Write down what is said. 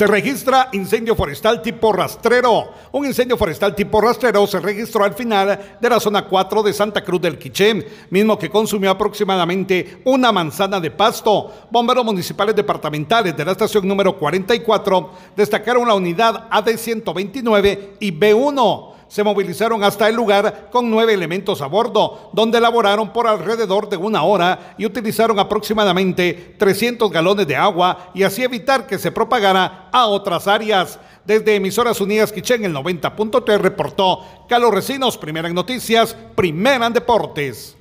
Se registra incendio forestal tipo rastrero. Un incendio forestal tipo rastrero se registró al final de la zona 4 de Santa Cruz del Quiché, mismo que consumió aproximadamente una manzana de pasto. Bomberos municipales departamentales de la estación número 44 destacaron la unidad AD 129 y B1 se movilizaron hasta el lugar con nueve elementos a bordo, donde elaboraron por alrededor de una hora y utilizaron aproximadamente 300 galones de agua y así evitar que se propagara a otras áreas. Desde Emisoras Unidas Quichén, el 90.3 reportó Carlos Recinos, primera en noticias, primera en deportes.